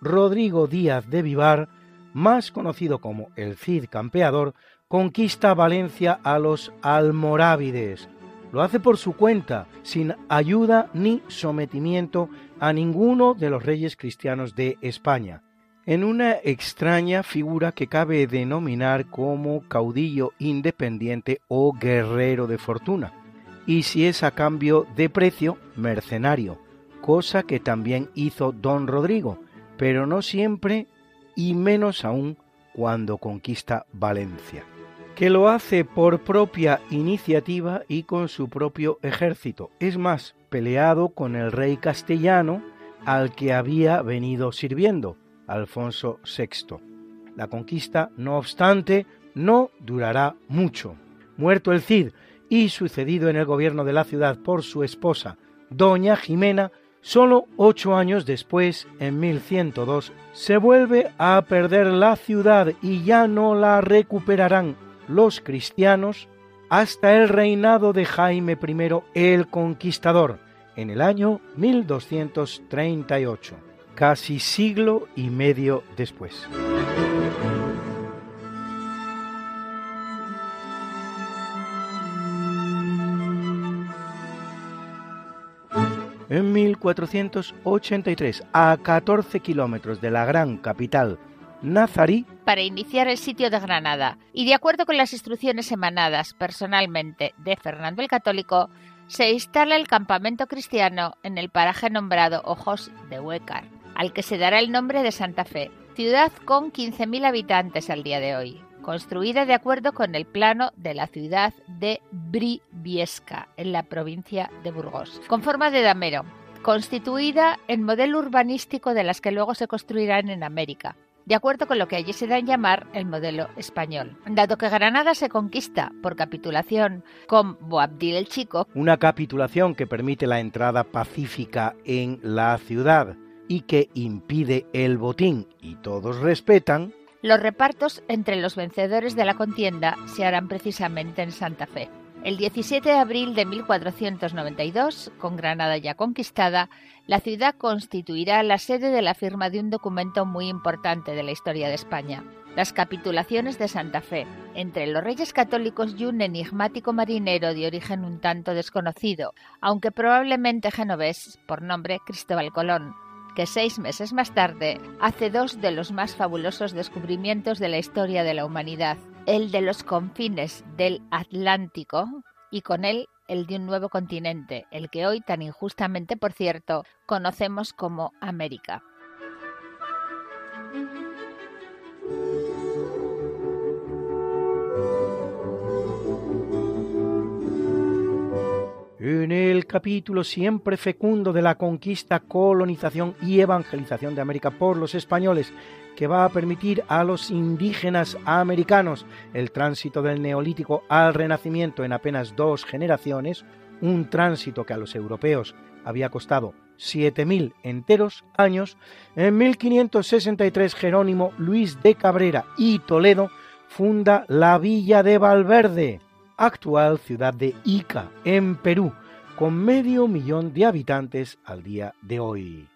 Rodrigo Díaz de Vivar, más conocido como el Cid Campeador, conquista Valencia a los almorávides. Lo hace por su cuenta, sin ayuda ni sometimiento a ninguno de los reyes cristianos de España, en una extraña figura que cabe denominar como caudillo independiente o guerrero de fortuna, y si es a cambio de precio, mercenario cosa que también hizo don Rodrigo, pero no siempre y menos aún cuando conquista Valencia, que lo hace por propia iniciativa y con su propio ejército, es más, peleado con el rey castellano al que había venido sirviendo, Alfonso VI. La conquista, no obstante, no durará mucho. Muerto el Cid y sucedido en el gobierno de la ciudad por su esposa, doña Jimena, Solo ocho años después, en 1102, se vuelve a perder la ciudad y ya no la recuperarán los cristianos hasta el reinado de Jaime I el Conquistador, en el año 1238, casi siglo y medio después. En 1483, a 14 kilómetros de la gran capital nazarí, Para iniciar el sitio de Granada, y de acuerdo con las instrucciones emanadas personalmente de Fernando el Católico, se instala el campamento cristiano en el paraje nombrado Ojos de Huécar, al que se dará el nombre de Santa Fe, ciudad con 15.000 habitantes al día de hoy, construida de acuerdo con el plano de la ciudad de Briviesca, en la provincia de Burgos, con forma de damero, constituida en modelo urbanístico de las que luego se construirán en América, de acuerdo con lo que allí se da en llamar el modelo español. Dado que Granada se conquista por capitulación con Boabdil el Chico, una capitulación que permite la entrada pacífica en la ciudad y que impide el botín y todos respetan, los repartos entre los vencedores de la contienda se harán precisamente en Santa Fe. El 17 de abril de 1492, con Granada ya conquistada, la ciudad constituirá la sede de la firma de un documento muy importante de la historia de España, las capitulaciones de Santa Fe, entre los reyes católicos y un enigmático marinero de origen un tanto desconocido, aunque probablemente genovés, por nombre Cristóbal Colón, que seis meses más tarde hace dos de los más fabulosos descubrimientos de la historia de la humanidad, el de los confines del Atlántico y con él el de un nuevo continente, el que hoy tan injustamente, por cierto, conocemos como América. El capítulo siempre fecundo de la conquista, colonización y evangelización de América por los españoles, que va a permitir a los indígenas americanos el tránsito del neolítico al renacimiento en apenas dos generaciones, un tránsito que a los europeos había costado 7.000 enteros años, en 1563 Jerónimo Luis de Cabrera y Toledo funda la villa de Valverde, actual ciudad de Ica, en Perú, con medio millón de habitantes al día de hoy.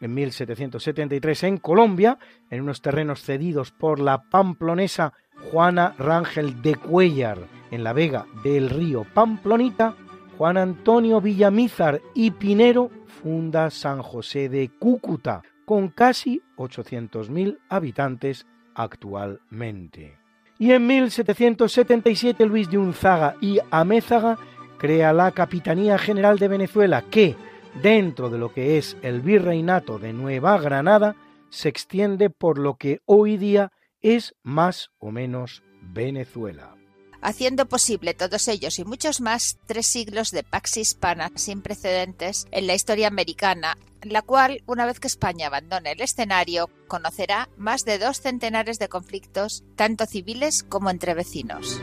En 1773 en Colombia, en unos terrenos cedidos por la pamplonesa Juana Rangel de Cuellar, en la vega del río Pamplonita, Juan Antonio Villamízar y Pinero funda San José de Cúcuta, con casi 800.000 habitantes actualmente y en 1777 Luis de Unzaga y Amézaga crea la Capitanía General de Venezuela que, dentro de lo que es el virreinato de Nueva Granada, se extiende por lo que hoy día es más o menos Venezuela haciendo posible todos ellos y muchos más tres siglos de pax hispana sin precedentes en la historia americana, la cual, una vez que España abandone el escenario, conocerá más de dos centenares de conflictos, tanto civiles como entre vecinos.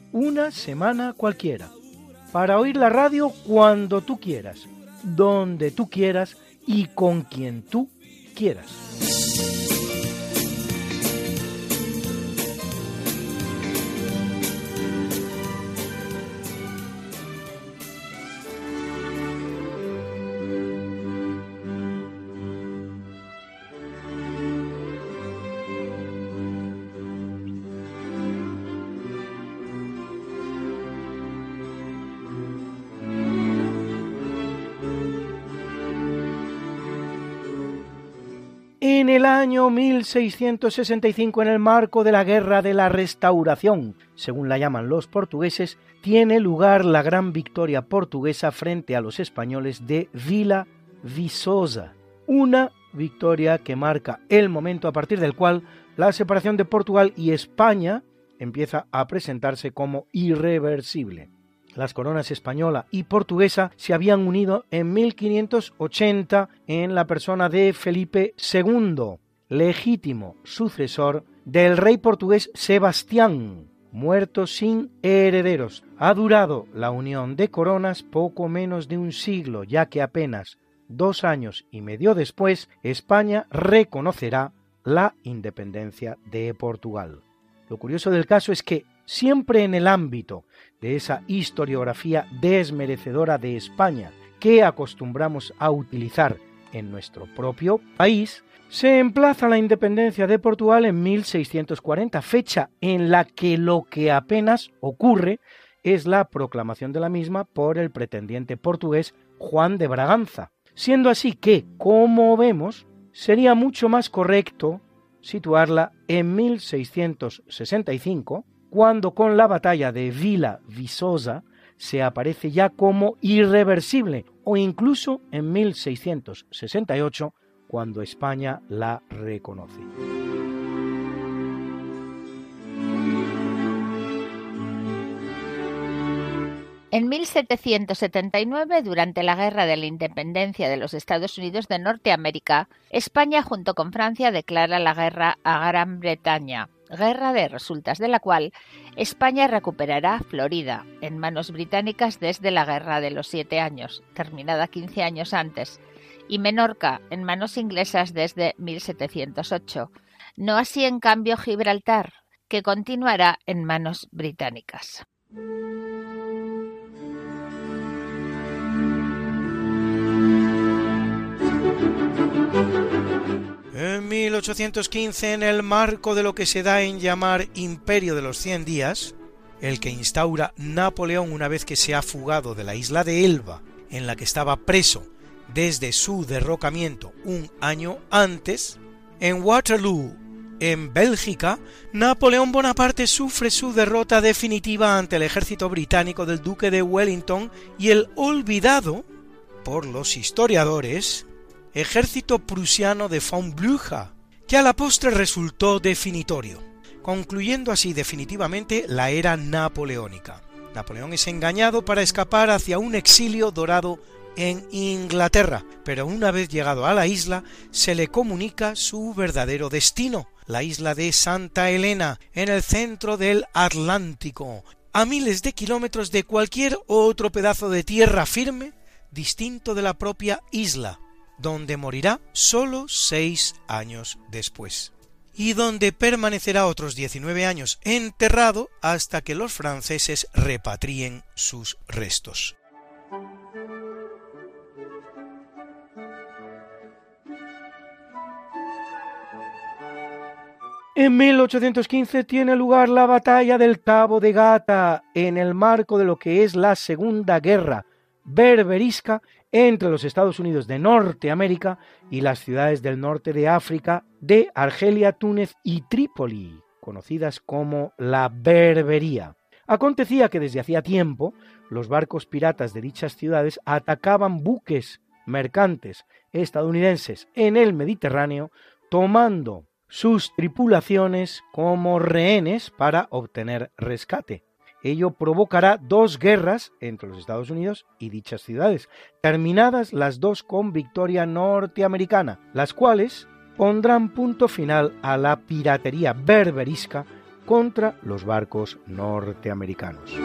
una semana cualquiera para oír la radio cuando tú quieras, donde tú quieras y con quien tú quieras. Año 1665, en el marco de la Guerra de la Restauración, según la llaman los portugueses, tiene lugar la gran victoria portuguesa frente a los españoles de Vila Viçosa, una victoria que marca el momento a partir del cual la separación de Portugal y España empieza a presentarse como irreversible. Las coronas española y portuguesa se habían unido en 1580 en la persona de Felipe II, legítimo sucesor del rey portugués Sebastián, muerto sin herederos. Ha durado la unión de coronas poco menos de un siglo, ya que apenas dos años y medio después España reconocerá la independencia de Portugal. Lo curioso del caso es que siempre en el ámbito de esa historiografía desmerecedora de España que acostumbramos a utilizar en nuestro propio país, se emplaza la independencia de Portugal en 1640, fecha en la que lo que apenas ocurre es la proclamación de la misma por el pretendiente portugués Juan de Braganza, siendo así que, como vemos, sería mucho más correcto situarla en 1665, cuando con la batalla de Villa Viçosa se aparece ya como irreversible o incluso en 1668 cuando España la reconoce. En 1779, durante la Guerra de la Independencia de los Estados Unidos de Norteamérica, España junto con Francia declara la guerra a Gran Bretaña, guerra de resultas de la cual España recuperará Florida en manos británicas desde la Guerra de los Siete Años, terminada 15 años antes, y Menorca en manos inglesas desde 1708. No así en cambio Gibraltar, que continuará en manos británicas. En 1815, en el marco de lo que se da en llamar Imperio de los Cien Días, el que instaura Napoleón una vez que se ha fugado de la isla de Elba, en la que estaba preso desde su derrocamiento un año antes, en Waterloo, en Bélgica, Napoleón Bonaparte sufre su derrota definitiva ante el ejército británico del duque de Wellington y el olvidado, por los historiadores, ejército prusiano de von Blücher, que a la postre resultó definitorio, concluyendo así definitivamente la era napoleónica. Napoleón es engañado para escapar hacia un exilio dorado en Inglaterra, pero una vez llegado a la isla se le comunica su verdadero destino, la isla de Santa Elena, en el centro del Atlántico, a miles de kilómetros de cualquier otro pedazo de tierra firme distinto de la propia isla, donde morirá sólo seis años después, y donde permanecerá otros 19 años enterrado hasta que los franceses repatrien sus restos. En 1815 tiene lugar la batalla del Cabo de Gata en el marco de lo que es la Segunda Guerra berberisca entre los Estados Unidos de Norteamérica y las ciudades del norte de África de Argelia, Túnez y Trípoli, conocidas como la Berbería. Acontecía que desde hacía tiempo los barcos piratas de dichas ciudades atacaban buques mercantes estadounidenses en el Mediterráneo, tomando sus tripulaciones como rehenes para obtener rescate. Ello provocará dos guerras entre los Estados Unidos y dichas ciudades, terminadas las dos con victoria norteamericana, las cuales pondrán punto final a la piratería berberisca contra los barcos norteamericanos.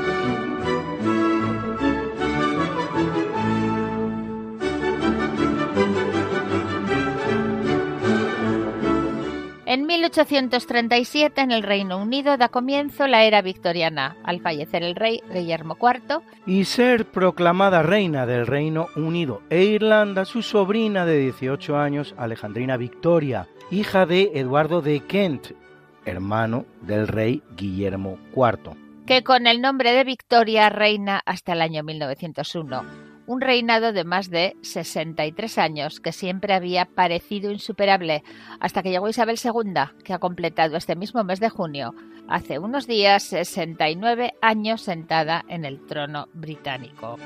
1837 en el Reino Unido da comienzo la era victoriana, al fallecer el rey Guillermo IV y ser proclamada reina del Reino Unido e Irlanda su sobrina de 18 años Alejandrina Victoria, hija de Eduardo de Kent, hermano del rey Guillermo IV, que con el nombre de Victoria reina hasta el año 1901 un reinado de más de 63 años que siempre había parecido insuperable, hasta que llegó Isabel II, que ha completado este mismo mes de junio, hace unos días 69 años sentada en el trono británico.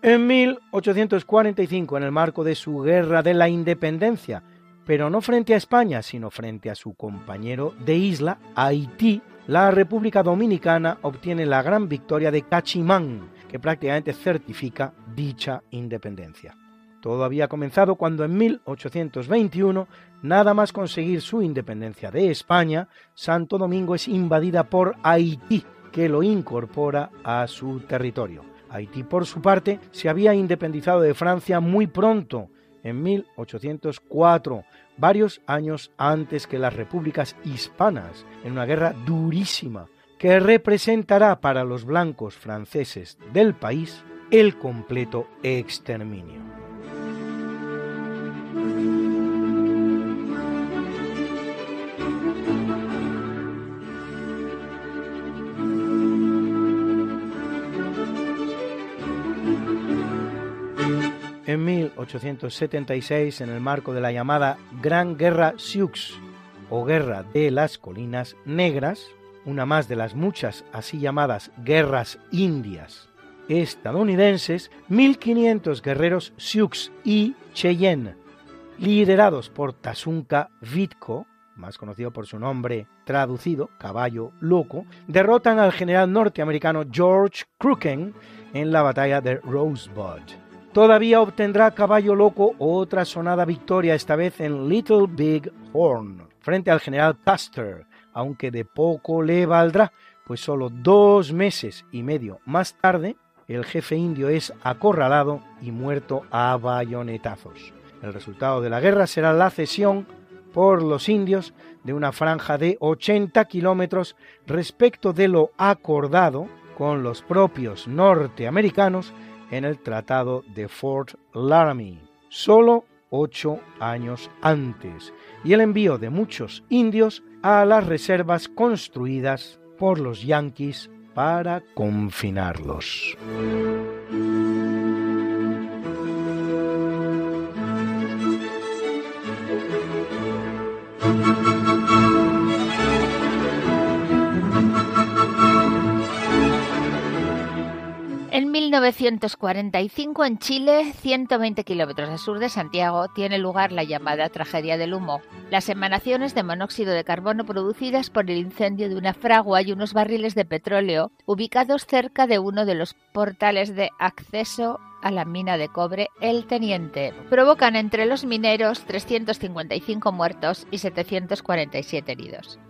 En 1845, en el marco de su guerra de la independencia, pero no frente a España, sino frente a su compañero de isla, Haití, la República Dominicana obtiene la gran victoria de Cachimán, que prácticamente certifica dicha independencia. Todo había comenzado cuando en 1821, nada más conseguir su independencia de España, Santo Domingo es invadida por Haití, que lo incorpora a su territorio. Haití, por su parte, se había independizado de Francia muy pronto, en 1804, varios años antes que las repúblicas hispanas, en una guerra durísima que representará para los blancos franceses del país el completo exterminio. En 1876, en el marco de la llamada Gran Guerra Sioux o Guerra de las Colinas Negras, una más de las muchas así llamadas guerras indias estadounidenses, 1.500 guerreros Sioux y Cheyenne, liderados por Tasunka Vitko, más conocido por su nombre traducido, caballo loco, derrotan al general norteamericano George Crooken en la batalla de Rosebud. Todavía obtendrá Caballo Loco otra sonada victoria, esta vez en Little Big Horn, frente al general Custer, aunque de poco le valdrá, pues solo dos meses y medio más tarde el jefe indio es acorralado y muerto a bayonetazos. El resultado de la guerra será la cesión por los indios de una franja de 80 kilómetros respecto de lo acordado con los propios norteamericanos en el Tratado de Fort Laramie, solo ocho años antes, y el envío de muchos indios a las reservas construidas por los yanquis para confinarlos. 1945 en Chile, 120 kilómetros al sur de Santiago, tiene lugar la llamada tragedia del humo. Las emanaciones de monóxido de carbono producidas por el incendio de una fragua y unos barriles de petróleo ubicados cerca de uno de los portales de acceso a la mina de cobre El Teniente. Provocan entre los mineros 355 muertos y 747 heridos.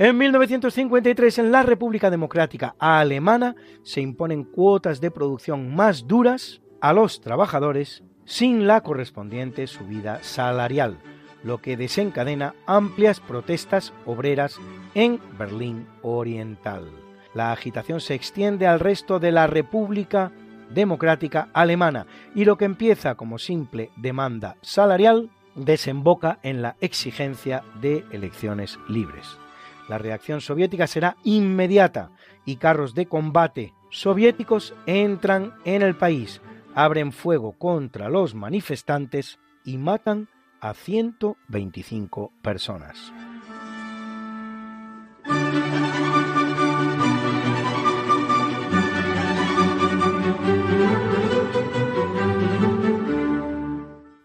En 1953, en la República Democrática Alemana, se imponen cuotas de producción más duras a los trabajadores sin la correspondiente subida salarial, lo que desencadena amplias protestas obreras en Berlín Oriental. La agitación se extiende al resto de la República Democrática Alemana y lo que empieza como simple demanda salarial desemboca en la exigencia de elecciones libres. La reacción soviética será inmediata y carros de combate soviéticos entran en el país, abren fuego contra los manifestantes y matan a 125 personas.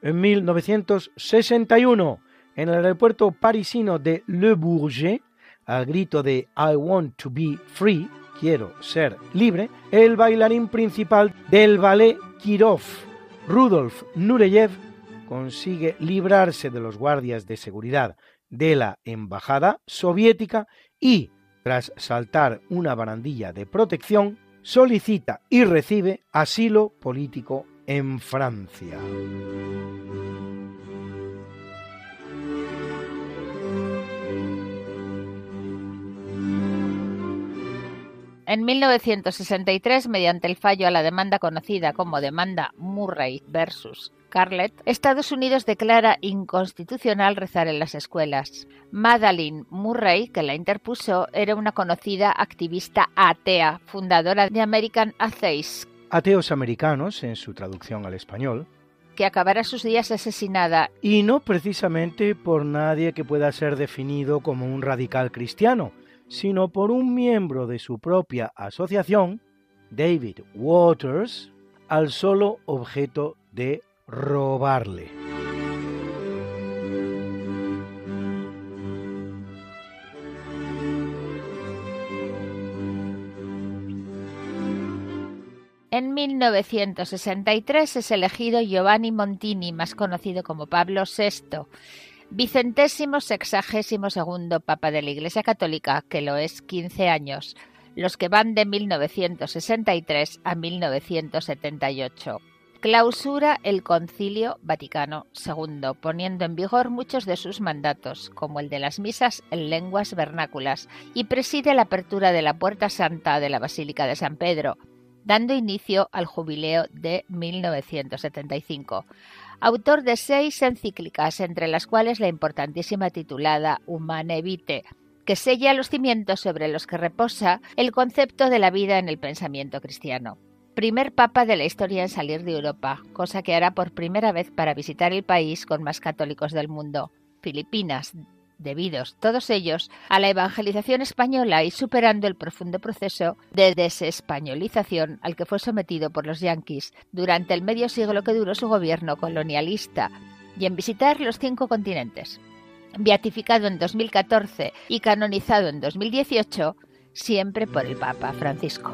En 1961, en el aeropuerto parisino de Le Bourget, al grito de I want to be free, quiero ser libre, el bailarín principal del ballet Kirov, Rudolf Nureyev, consigue librarse de los guardias de seguridad de la embajada soviética y, tras saltar una barandilla de protección, solicita y recibe asilo político en Francia. En 1963, mediante el fallo a la demanda conocida como demanda Murray versus Carlet, Estados Unidos declara inconstitucional rezar en las escuelas. Madeline Murray, que la interpuso, era una conocida activista atea, fundadora de American Atheists. Ateos americanos, en su traducción al español, que acabará sus días asesinada. Y no precisamente por nadie que pueda ser definido como un radical cristiano, sino por un miembro de su propia asociación, David Waters, al solo objeto de robarle. En 1963 es elegido Giovanni Montini, más conocido como Pablo VI, vicentésimo sexagésimo segundo Papa de la Iglesia Católica, que lo es 15 años, los que van de 1963 a 1978. Clausura el Concilio Vaticano II, poniendo en vigor muchos de sus mandatos, como el de las misas en lenguas vernáculas, y preside la apertura de la Puerta Santa de la Basílica de San Pedro, dando inicio al jubileo de 1975. Autor de seis encíclicas, entre las cuales la importantísima titulada Humane Vitae, que sella los cimientos sobre los que reposa el concepto de la vida en el pensamiento cristiano. Primer papa de la historia en salir de Europa, cosa que hará por primera vez para visitar el país con más católicos del mundo, Filipinas, debidos todos ellos a la evangelización española y superando el profundo proceso de desespañolización al que fue sometido por los yanquis durante el medio siglo que duró su gobierno colonialista y en visitar los cinco continentes beatificado en 2014 y canonizado en 2018, siempre por el Papa Francisco.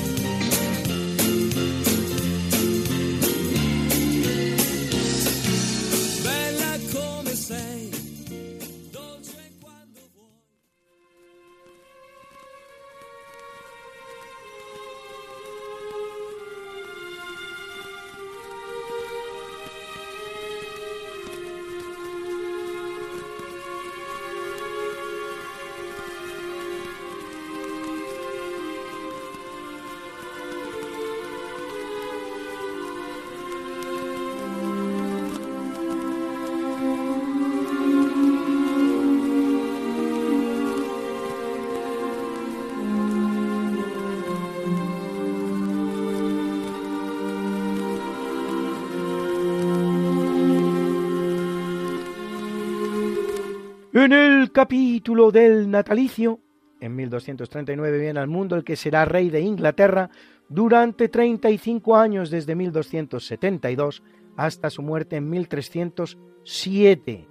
En el capítulo del natalicio, en 1239 viene al mundo el que será rey de Inglaterra durante 35 años desde 1272 hasta su muerte en 1307,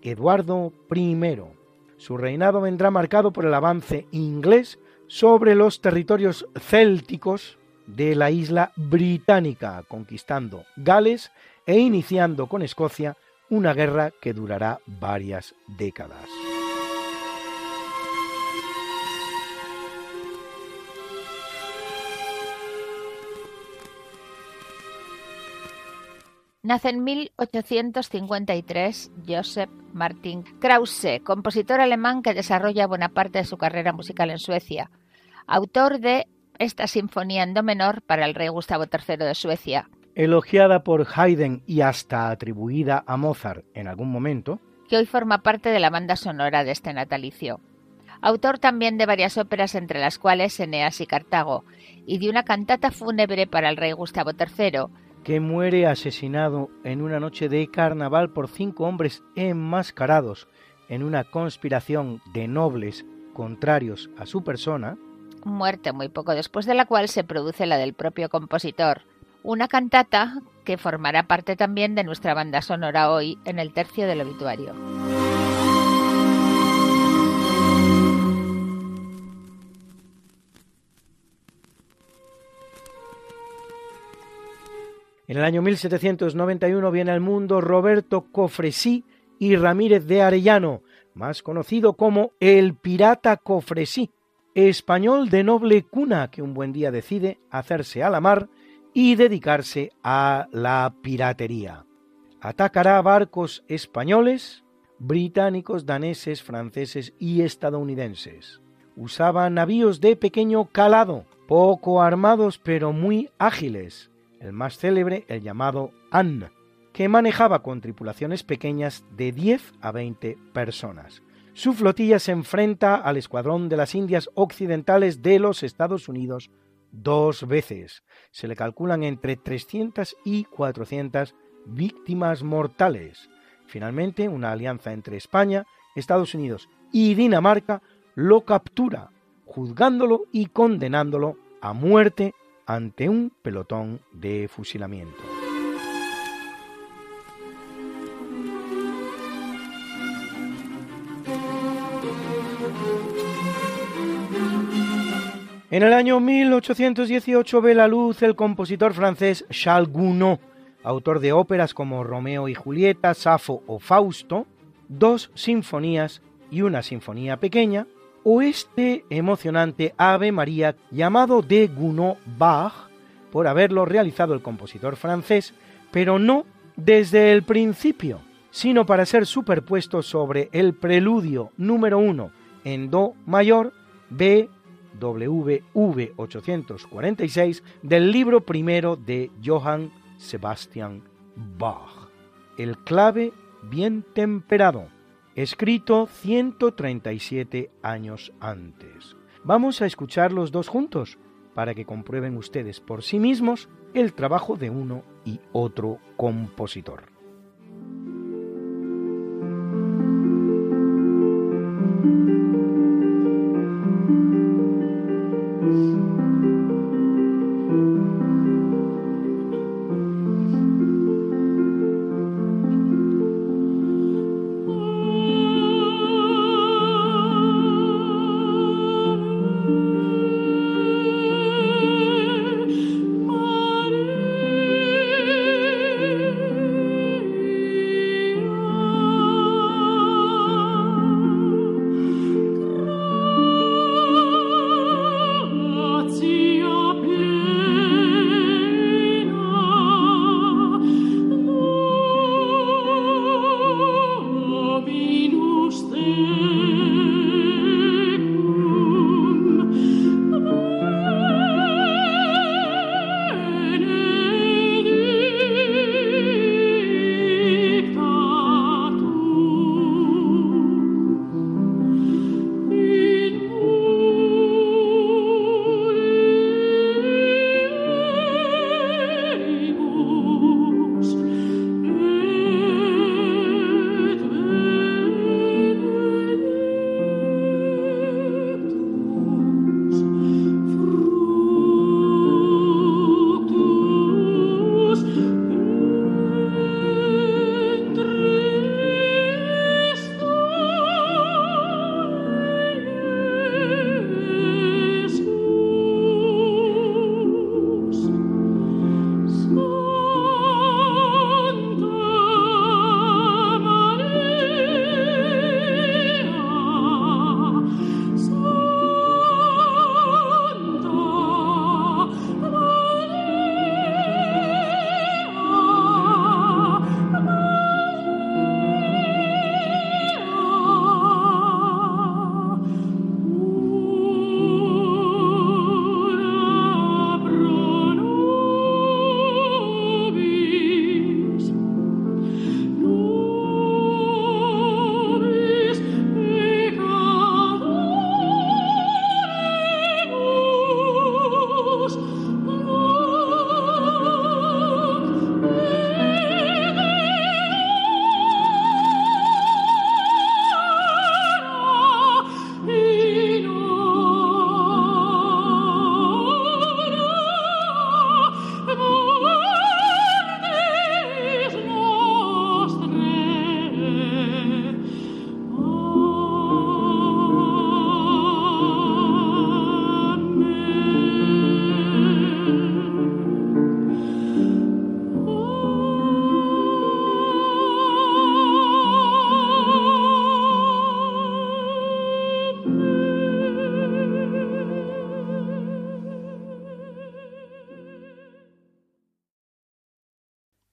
Eduardo I. Su reinado vendrá marcado por el avance inglés sobre los territorios célticos de la isla británica, conquistando Gales e iniciando con Escocia una guerra que durará varias décadas. Nace en 1853 Joseph Martin Krause, compositor alemán que desarrolla buena parte de su carrera musical en Suecia, autor de esta sinfonía en do menor para el rey Gustavo III de Suecia, elogiada por Haydn y hasta atribuida a Mozart en algún momento, que hoy forma parte de la banda sonora de este natalicio. Autor también de varias óperas entre las cuales Eneas y Cartago, y de una cantata fúnebre para el rey Gustavo III, que muere asesinado en una noche de carnaval por cinco hombres enmascarados en una conspiración de nobles contrarios a su persona, muerte muy poco después de la cual se produce la del propio compositor, una cantata que formará parte también de nuestra banda sonora hoy en el tercio del obituario. En el año 1791 viene al mundo Roberto Cofresí y Ramírez de Arellano, más conocido como el pirata Cofresí, español de noble cuna que un buen día decide hacerse a la mar y dedicarse a la piratería. Atacará barcos españoles, británicos, daneses, franceses y estadounidenses. Usaba navíos de pequeño calado, poco armados pero muy ágiles. El más célebre, el llamado Anne, que manejaba con tripulaciones pequeñas de 10 a 20 personas. Su flotilla se enfrenta al escuadrón de las Indias Occidentales de los Estados Unidos dos veces. Se le calculan entre 300 y 400 víctimas mortales. Finalmente, una alianza entre España, Estados Unidos y Dinamarca lo captura, juzgándolo y condenándolo a muerte ante un pelotón de fusilamiento. En el año 1818 ve la luz el compositor francés Charles Gounod, autor de óperas como Romeo y Julieta, Safo o Fausto, dos sinfonías y una sinfonía pequeña, o este emocionante Ave María llamado de Gounod Bach, por haberlo realizado el compositor francés, pero no desde el principio, sino para ser superpuesto sobre el preludio número uno en Do mayor BWV 846 del libro primero de Johann Sebastian Bach, el clave bien temperado, escrito 137 años antes. Vamos a escuchar los dos juntos para que comprueben ustedes por sí mismos el trabajo de uno y otro compositor.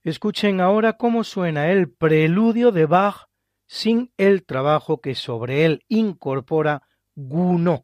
Escuchen ahora cómo suena el preludio de Bach sin el trabajo que sobre él incorpora Gounod.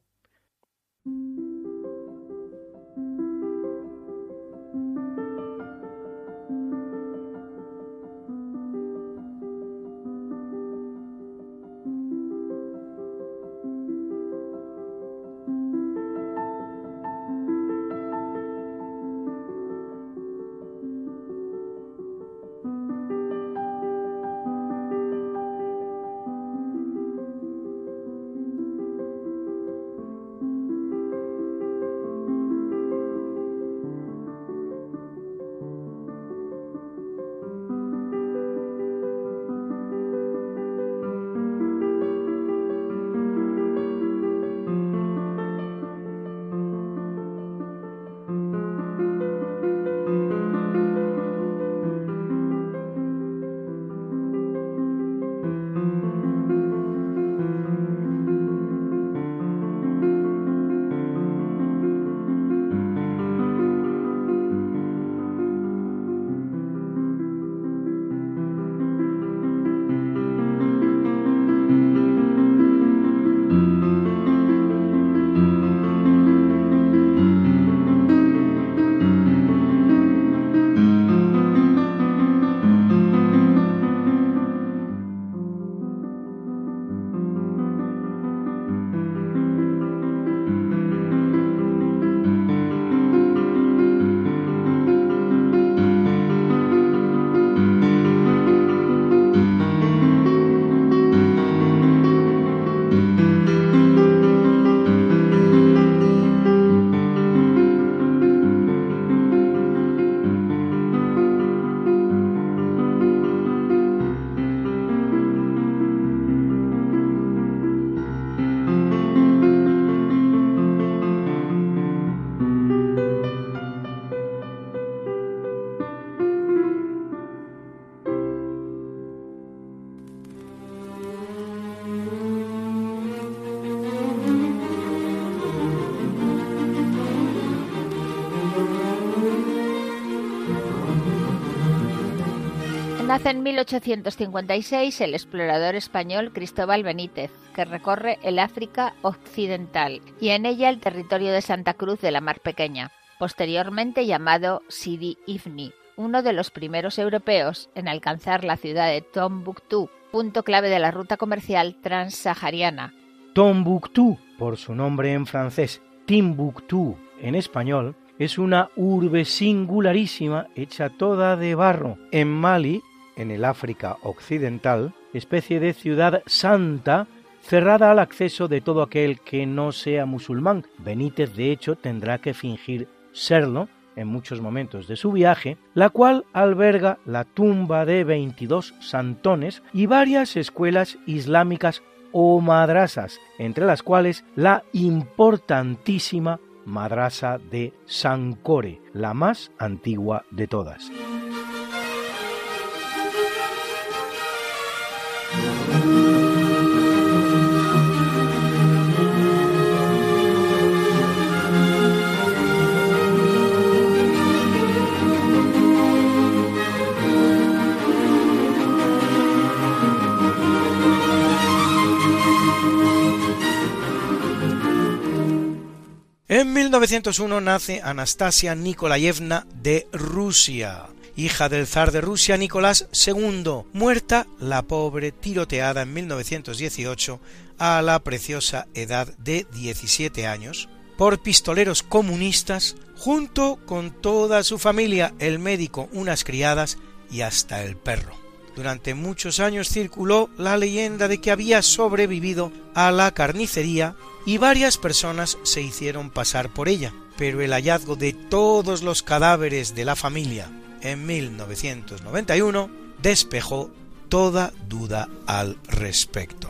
Nace en 1856 el explorador español Cristóbal Benítez, que recorre el África Occidental y en ella el territorio de Santa Cruz de la Mar Pequeña, posteriormente llamado Sidi Ifni, uno de los primeros europeos en alcanzar la ciudad de Tombuctú, punto clave de la ruta comercial transsahariana. Tombuctú, por su nombre en francés, Timbuktu en español, es una urbe singularísima hecha toda de barro. En Mali, en el África Occidental, especie de ciudad santa cerrada al acceso de todo aquel que no sea musulmán. Benítez, de hecho, tendrá que fingir serlo en muchos momentos de su viaje, la cual alberga la tumba de 22 santones y varias escuelas islámicas o madrasas, entre las cuales la importantísima madrasa de Sankore, la más antigua de todas. 1901 nace Anastasia Nikolayevna de Rusia, hija del zar de Rusia Nicolás II, muerta la pobre tiroteada en 1918 a la preciosa edad de 17 años por pistoleros comunistas junto con toda su familia, el médico, unas criadas y hasta el perro. Durante muchos años circuló la leyenda de que había sobrevivido a la carnicería y varias personas se hicieron pasar por ella, pero el hallazgo de todos los cadáveres de la familia en 1991 despejó toda duda al respecto.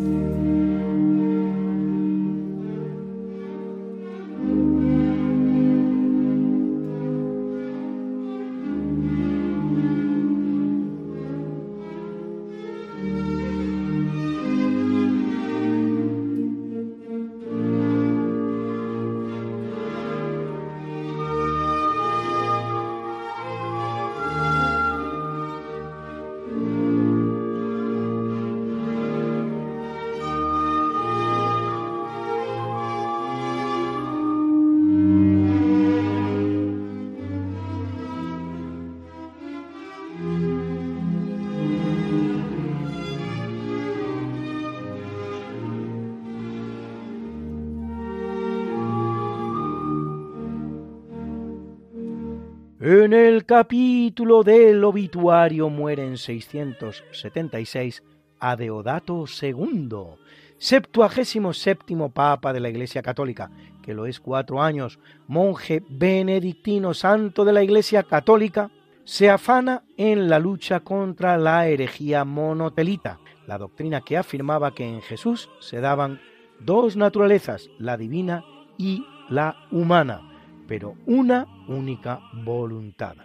En capítulo del obituario muere en 676 Adeodato II, septuagésimo séptimo papa de la Iglesia Católica, que lo es cuatro años, monje benedictino santo de la Iglesia Católica, se afana en la lucha contra la herejía monotelita, la doctrina que afirmaba que en Jesús se daban dos naturalezas, la divina y la humana pero una única voluntad.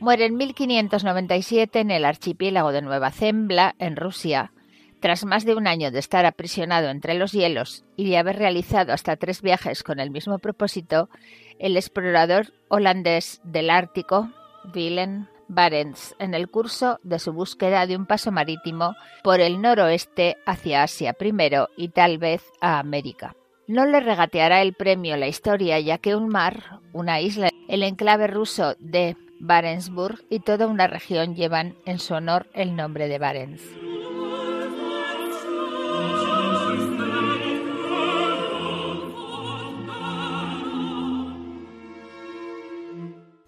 Muere en 1597 en el archipiélago de Nueva Zembla, en Rusia, Tras más de un año de estar aprisionado entre los hielos y de haber realizado hasta tres viajes con el mismo propósito, el explorador holandés del Ártico, Willem Barents, en el curso de su búsqueda de un paso marítimo por el noroeste hacia Asia primero y tal vez a América. No le regateará el premio la historia, ya que un mar, una isla, el enclave ruso de Barentsburg y toda una región llevan en su honor el nombre de Barents.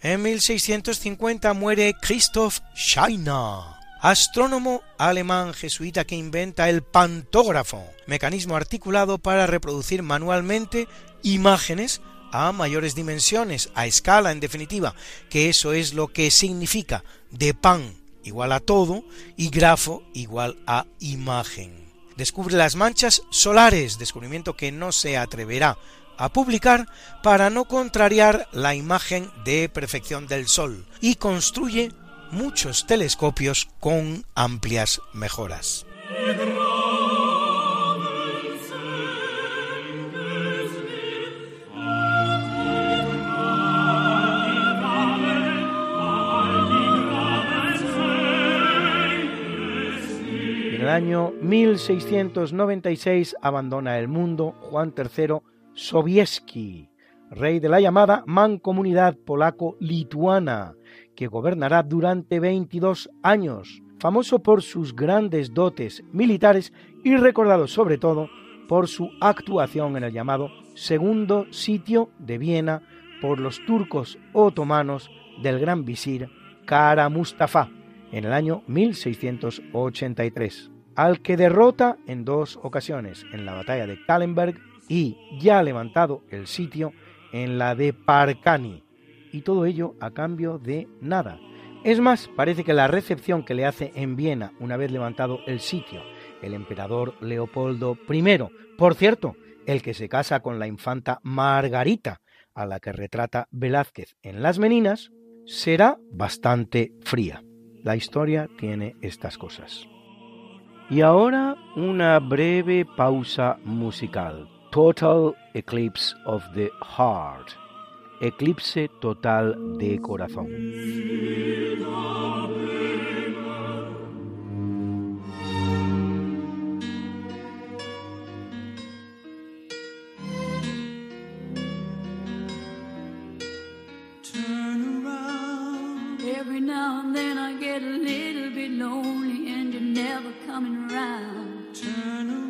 En 1650 muere Christoph Scheiner, astrónomo alemán jesuita que inventa el pantógrafo, mecanismo articulado para reproducir manualmente imágenes a mayores dimensiones, a escala en definitiva, que eso es lo que significa de pan igual a todo y grafo igual a imagen. Descubre las manchas solares, descubrimiento que no se atreverá a publicar para no contrariar la imagen de perfección del Sol y construye muchos telescopios con amplias mejoras. En el año 1696 abandona el mundo Juan III Sobieski, rey de la llamada Mancomunidad Polaco-Lituana, que gobernará durante 22 años, famoso por sus grandes dotes militares y recordado sobre todo por su actuación en el llamado Segundo Sitio de Viena por los turcos otomanos del gran visir Kara Mustafa en el año 1683, al que derrota en dos ocasiones, en la batalla de Kallenberg y ya levantado el sitio en la de Parcani, y todo ello a cambio de nada. Es más, parece que la recepción que le hace en Viena una vez levantado el sitio el emperador Leopoldo I, por cierto, el que se casa con la infanta Margarita, a la que retrata Velázquez en Las Meninas, será bastante fría. La historia tiene estas cosas. Y ahora una breve pausa musical. Total Eclipse of the Heart. Eclipse total de corazón. Turn around. Every now and then I get a little bit lonely and you're never coming around. Turn around.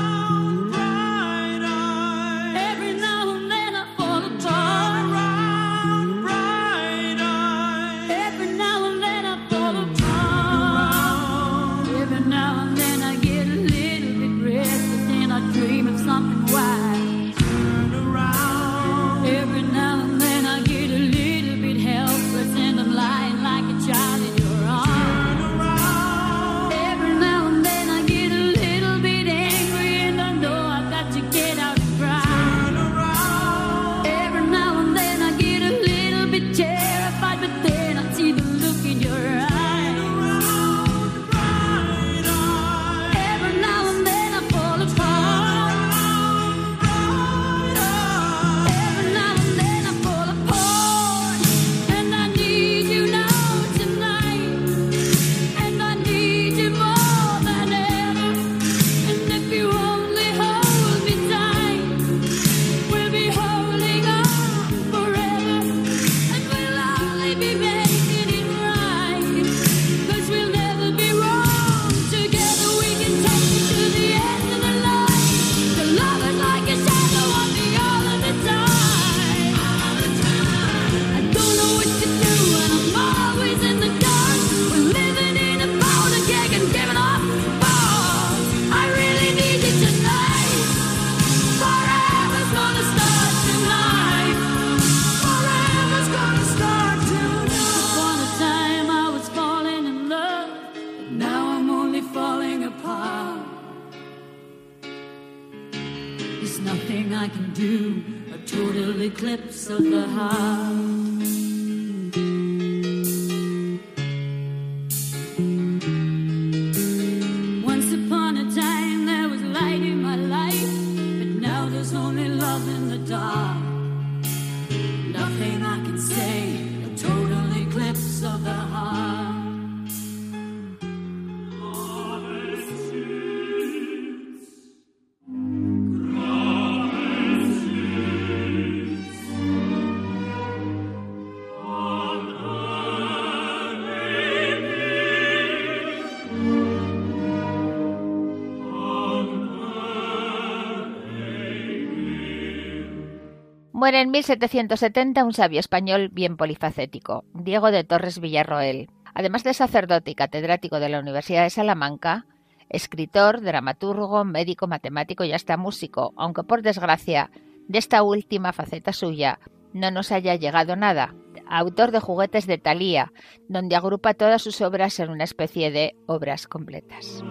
Muere en 1770 un sabio español bien polifacético, Diego de Torres Villarroel. Además de sacerdote y catedrático de la Universidad de Salamanca, escritor, dramaturgo, médico, matemático y hasta músico, aunque por desgracia de esta última faceta suya no nos haya llegado nada. Autor de Juguetes de Thalía, donde agrupa todas sus obras en una especie de obras completas.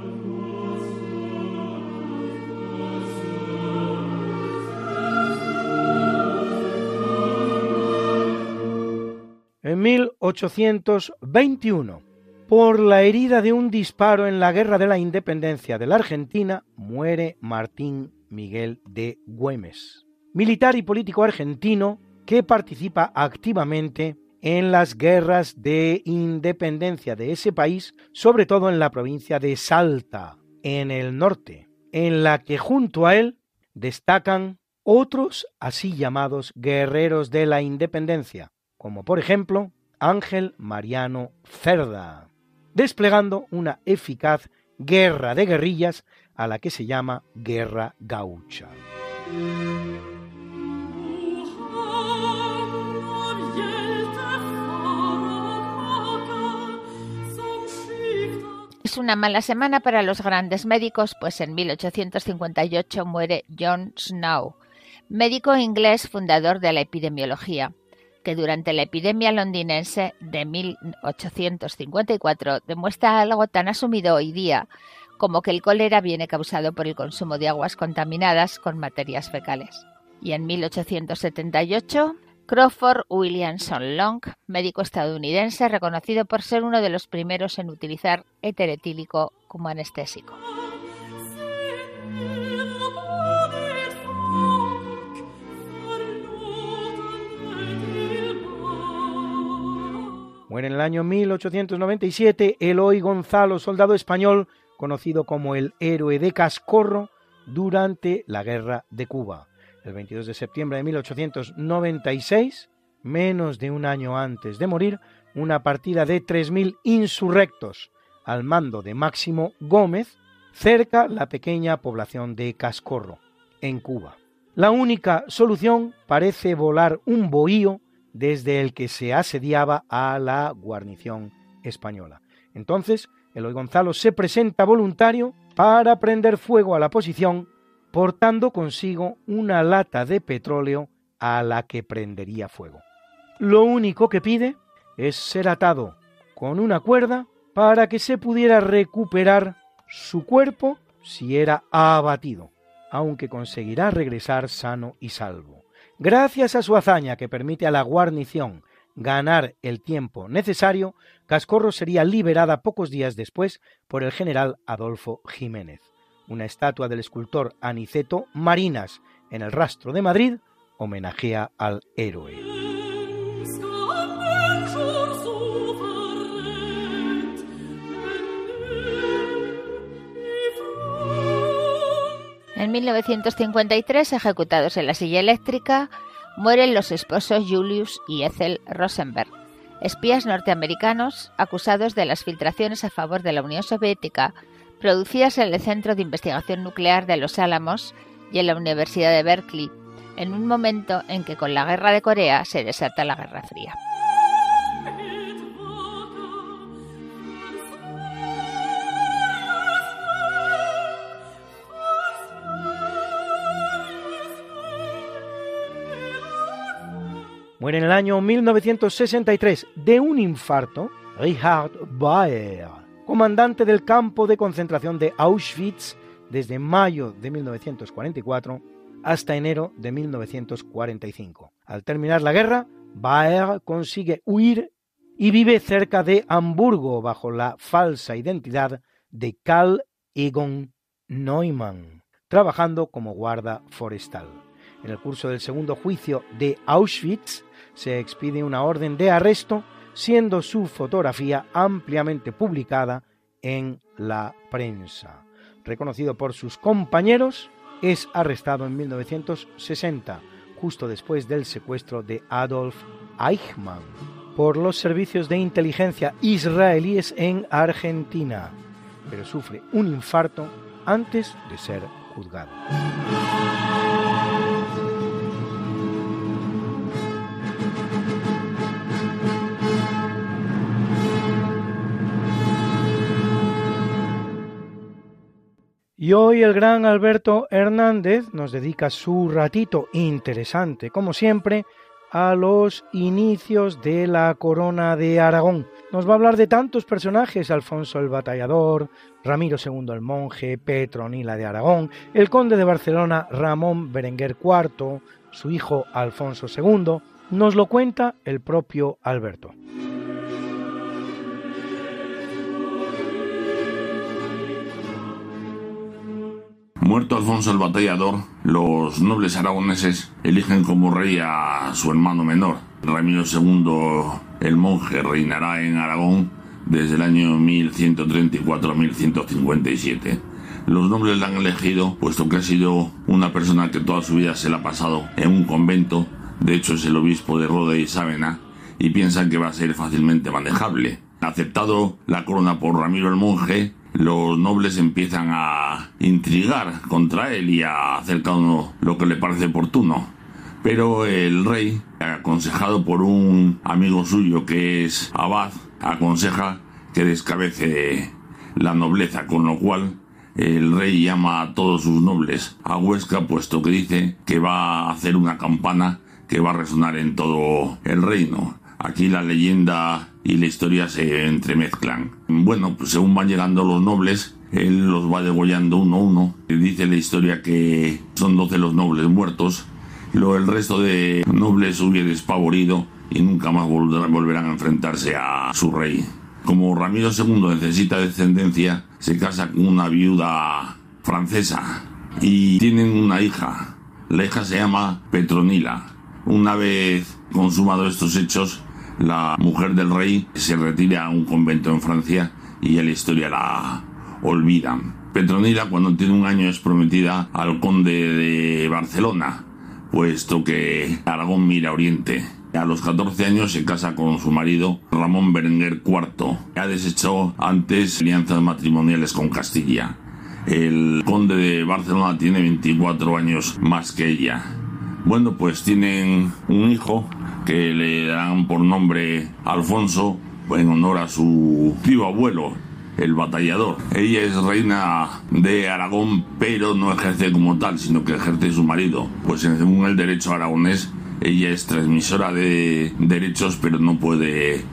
En 1821, por la herida de un disparo en la Guerra de la Independencia de la Argentina, muere Martín Miguel de Güemes, militar y político argentino que participa activamente en las guerras de independencia de ese país, sobre todo en la provincia de Salta, en el norte, en la que junto a él destacan otros así llamados guerreros de la independencia, como por ejemplo Ángel Mariano Cerda, desplegando una eficaz guerra de guerrillas a la que se llama guerra gaucha. Es una mala semana para los grandes médicos, pues en 1858 muere John Snow, médico inglés fundador de la epidemiología, que durante la epidemia londinense de 1854 demuestra algo tan asumido hoy día como que el cólera viene causado por el consumo de aguas contaminadas con materias fecales. Y en 1878, Crawford Williamson Long, médico estadounidense reconocido por ser uno de los primeros en utilizar éter etílico como anestésico. Muere en el año 1897 Eloy Gonzalo, soldado español conocido como el héroe de Cascorro durante la Guerra de Cuba. El 22 de septiembre de 1896, menos de un año antes de morir, una partida de 3.000 insurrectos al mando de Máximo Gómez cerca la pequeña población de Cascorro, en Cuba. La única solución parece volar un bohío desde el que se asediaba a la guarnición española. Entonces, Eloy Gonzalo se presenta voluntario para prender fuego a la posición, portando consigo una lata de petróleo a la que prendería fuego. Lo único que pide es ser atado con una cuerda para que se pudiera recuperar su cuerpo si era abatido, aunque conseguirá regresar sano y salvo. Gracias a su hazaña que permite a la guarnición ganar el tiempo necesario, Cascorro sería liberada pocos días después por el general Adolfo Jiménez. Una estatua del escultor Aniceto Marinas en el rastro de Madrid homenajea al héroe. En 1953, ejecutados en la silla eléctrica, mueren los esposos Julius y Ethel Rosenberg, espías norteamericanos acusados de las filtraciones a favor de la Unión Soviética producidas en el Centro de Investigación Nuclear de Los Álamos y en la Universidad de Berkeley, en un momento en que con la Guerra de Corea se desata la Guerra Fría. Muere en el año 1963 de un infarto Richard Baer, comandante del campo de concentración de Auschwitz desde mayo de 1944 hasta enero de 1945. Al terminar la guerra, Baer consigue huir y vive cerca de Hamburgo bajo la falsa identidad de Karl Egon Neumann, trabajando como guarda forestal. En el curso del segundo juicio de Auschwitz se expide una orden de arresto, siendo su fotografía ampliamente publicada en la prensa. Reconocido por sus compañeros, es arrestado en 1960, justo después del secuestro de Adolf Eichmann, por los servicios de inteligencia israelíes en Argentina, pero sufre un infarto antes de ser juzgado. Y hoy el gran Alberto Hernández nos dedica su ratito interesante, como siempre, a los inicios de la corona de Aragón. Nos va a hablar de tantos personajes, Alfonso el Batallador, Ramiro II el Monje, Petronila de Aragón, el conde de Barcelona Ramón Berenguer IV, su hijo Alfonso II, nos lo cuenta el propio Alberto. Muerto Alfonso el Batallador, los nobles aragoneses eligen como rey a su hermano menor. Ramiro II el monje reinará en Aragón desde el año 1134 1157. Los nobles la han elegido puesto que ha sido una persona que toda su vida se la ha pasado en un convento, de hecho es el obispo de Rode y Sávena, y piensan que va a ser fácilmente manejable. Aceptado la corona por Ramiro el monje, los nobles empiezan a intrigar contra él y a hacer cada lo que le parece oportuno. Pero el rey, aconsejado por un amigo suyo que es Abad, aconseja que descabece la nobleza, con lo cual el rey llama a todos sus nobles a Huesca, puesto que dice que va a hacer una campana que va a resonar en todo el reino. Aquí la leyenda y la historia se entremezclan. Bueno, pues según van llegando los nobles, él los va degollando uno a uno. Dice la historia que son 12 los nobles muertos. Luego el resto de nobles hubiera despavorido y nunca más volverán a enfrentarse a su rey. Como Ramiro II necesita descendencia, se casa con una viuda francesa y tienen una hija. La hija se llama Petronila. Una vez consumados estos hechos, la mujer del rey se retira a un convento en Francia y ya la historia la olvidan. Petronila cuando tiene un año es prometida al conde de Barcelona, puesto que Aragón mira oriente. A los 14 años se casa con su marido Ramón Berenguer IV. Ha deshecho antes alianzas matrimoniales con Castilla. El conde de Barcelona tiene 24 años más que ella. Bueno, pues tienen un hijo que le dan por nombre Alfonso en honor a su tío abuelo, el batallador. Ella es reina de Aragón, pero no ejerce como tal, sino que ejerce su marido. Pues según el derecho aragonés, ella es transmisora de derechos, pero no puede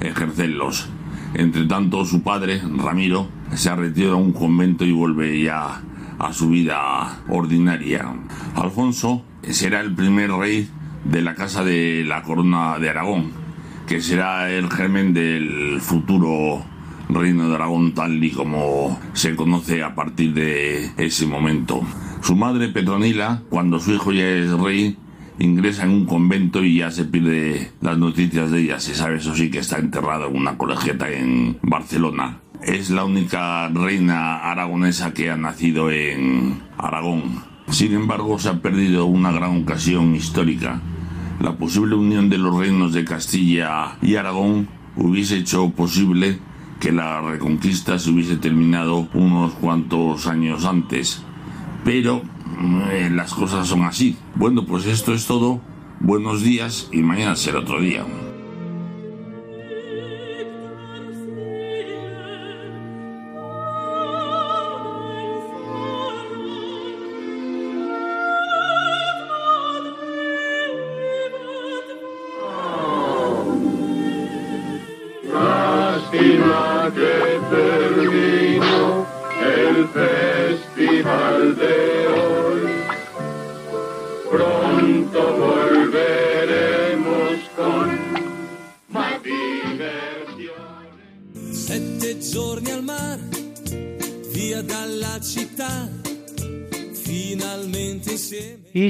ejercerlos. Entre tanto, su padre, Ramiro, se ha retirado a un convento y vuelve ya a su vida ordinaria. Alfonso será el primer rey de la Casa de la Corona de Aragón, que será el germen del futuro reino de Aragón tal y como se conoce a partir de ese momento. Su madre Petronila, cuando su hijo ya es rey, ingresa en un convento y ya se pide las noticias de ella. Se sabe, eso sí, que está enterrada en una colegiata en Barcelona. Es la única reina aragonesa que ha nacido en Aragón. Sin embargo, se ha perdido una gran ocasión histórica la posible unión de los reinos de Castilla y Aragón hubiese hecho posible que la reconquista se hubiese terminado unos cuantos años antes. Pero eh, las cosas son así. Bueno, pues esto es todo. Buenos días y mañana será otro día.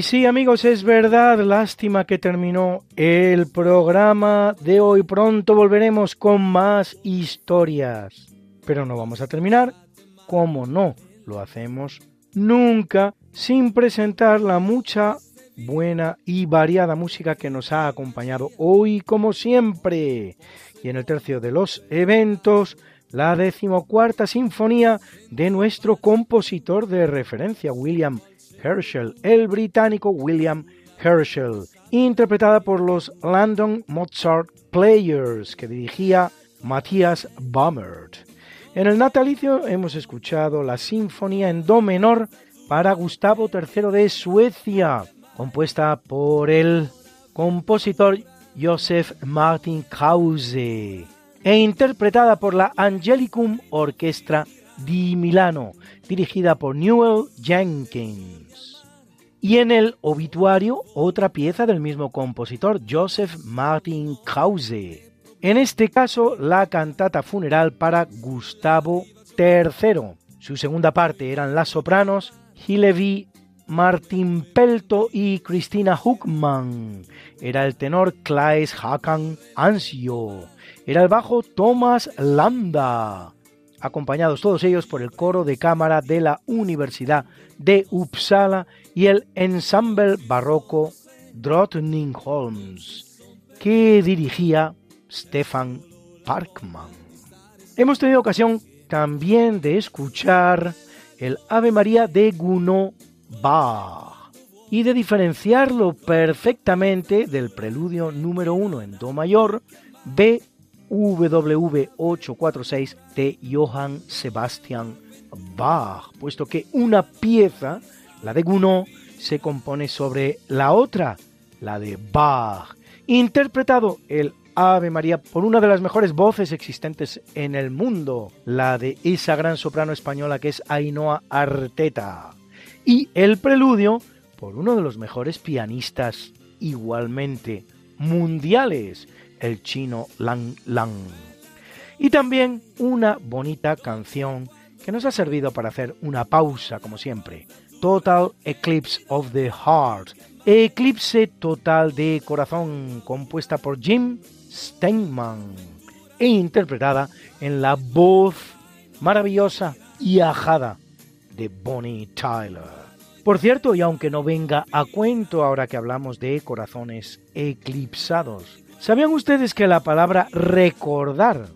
Sí, amigos, es verdad, lástima que terminó el programa de hoy. Pronto volveremos con más historias. Pero no vamos a terminar, como no, lo hacemos nunca, sin presentar la mucha buena y variada música que nos ha acompañado hoy, como siempre. Y en el tercio de los eventos, la decimocuarta sinfonía de nuestro compositor de referencia, William Herschel, el británico William Herschel, interpretada por los London Mozart Players, que dirigía Matthias Bammert. En el natalicio hemos escuchado la sinfonía en do menor para Gustavo III de Suecia, compuesta por el compositor Joseph Martin Krause e interpretada por la Angelicum Orchestra di Milano, dirigida por Newell Jenkins. Y en el obituario, otra pieza del mismo compositor, Joseph Martin Krause. En este caso, la cantata funeral para Gustavo III. Su segunda parte eran las sopranos Hillevi Martin Pelto y Cristina Huckman. Era el tenor Claes Hakan Ansio. Era el bajo Thomas Landa. Acompañados todos ellos por el coro de cámara de la Universidad de Uppsala y el ensemble barroco Drottningholms, que dirigía Stefan Parkman. Hemos tenido ocasión también de escuchar el Ave María de Gounod Bach y de diferenciarlo perfectamente del preludio número 1 en Do mayor BWV 846 de Johann Sebastian Bach, puesto que una pieza, la de Gounod, se compone sobre la otra, la de Bach, interpretado el Ave María por una de las mejores voces existentes en el mundo, la de esa gran soprano española que es Ainhoa Arteta. Y el preludio por uno de los mejores pianistas igualmente mundiales, el chino Lang Lang. Y también una bonita canción que nos ha servido para hacer una pausa, como siempre. Total Eclipse of the Heart. Eclipse total de corazón, compuesta por Jim Steinman e interpretada en la voz maravillosa y ajada de Bonnie Tyler. Por cierto, y aunque no venga a cuento ahora que hablamos de corazones eclipsados, ¿sabían ustedes que la palabra recordar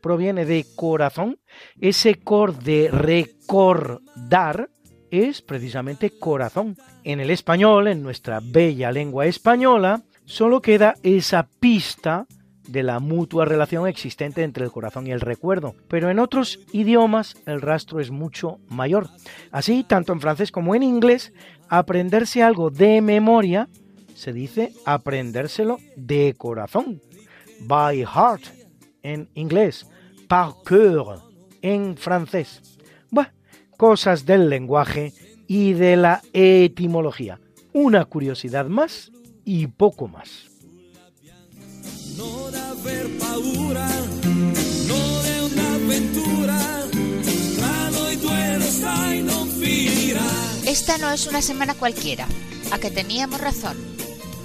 proviene de corazón? Ese cor de recordar es precisamente corazón. En el español, en nuestra bella lengua española, solo queda esa pista de la mutua relación existente entre el corazón y el recuerdo, pero en otros idiomas el rastro es mucho mayor. Así, tanto en francés como en inglés, aprenderse algo de memoria se dice aprendérselo de corazón. By heart en inglés, par cœur en francés. Bueno, cosas del lenguaje y de la etimología. Una curiosidad más y poco más. Paura. Esta no es una semana cualquiera, a que teníamos razón,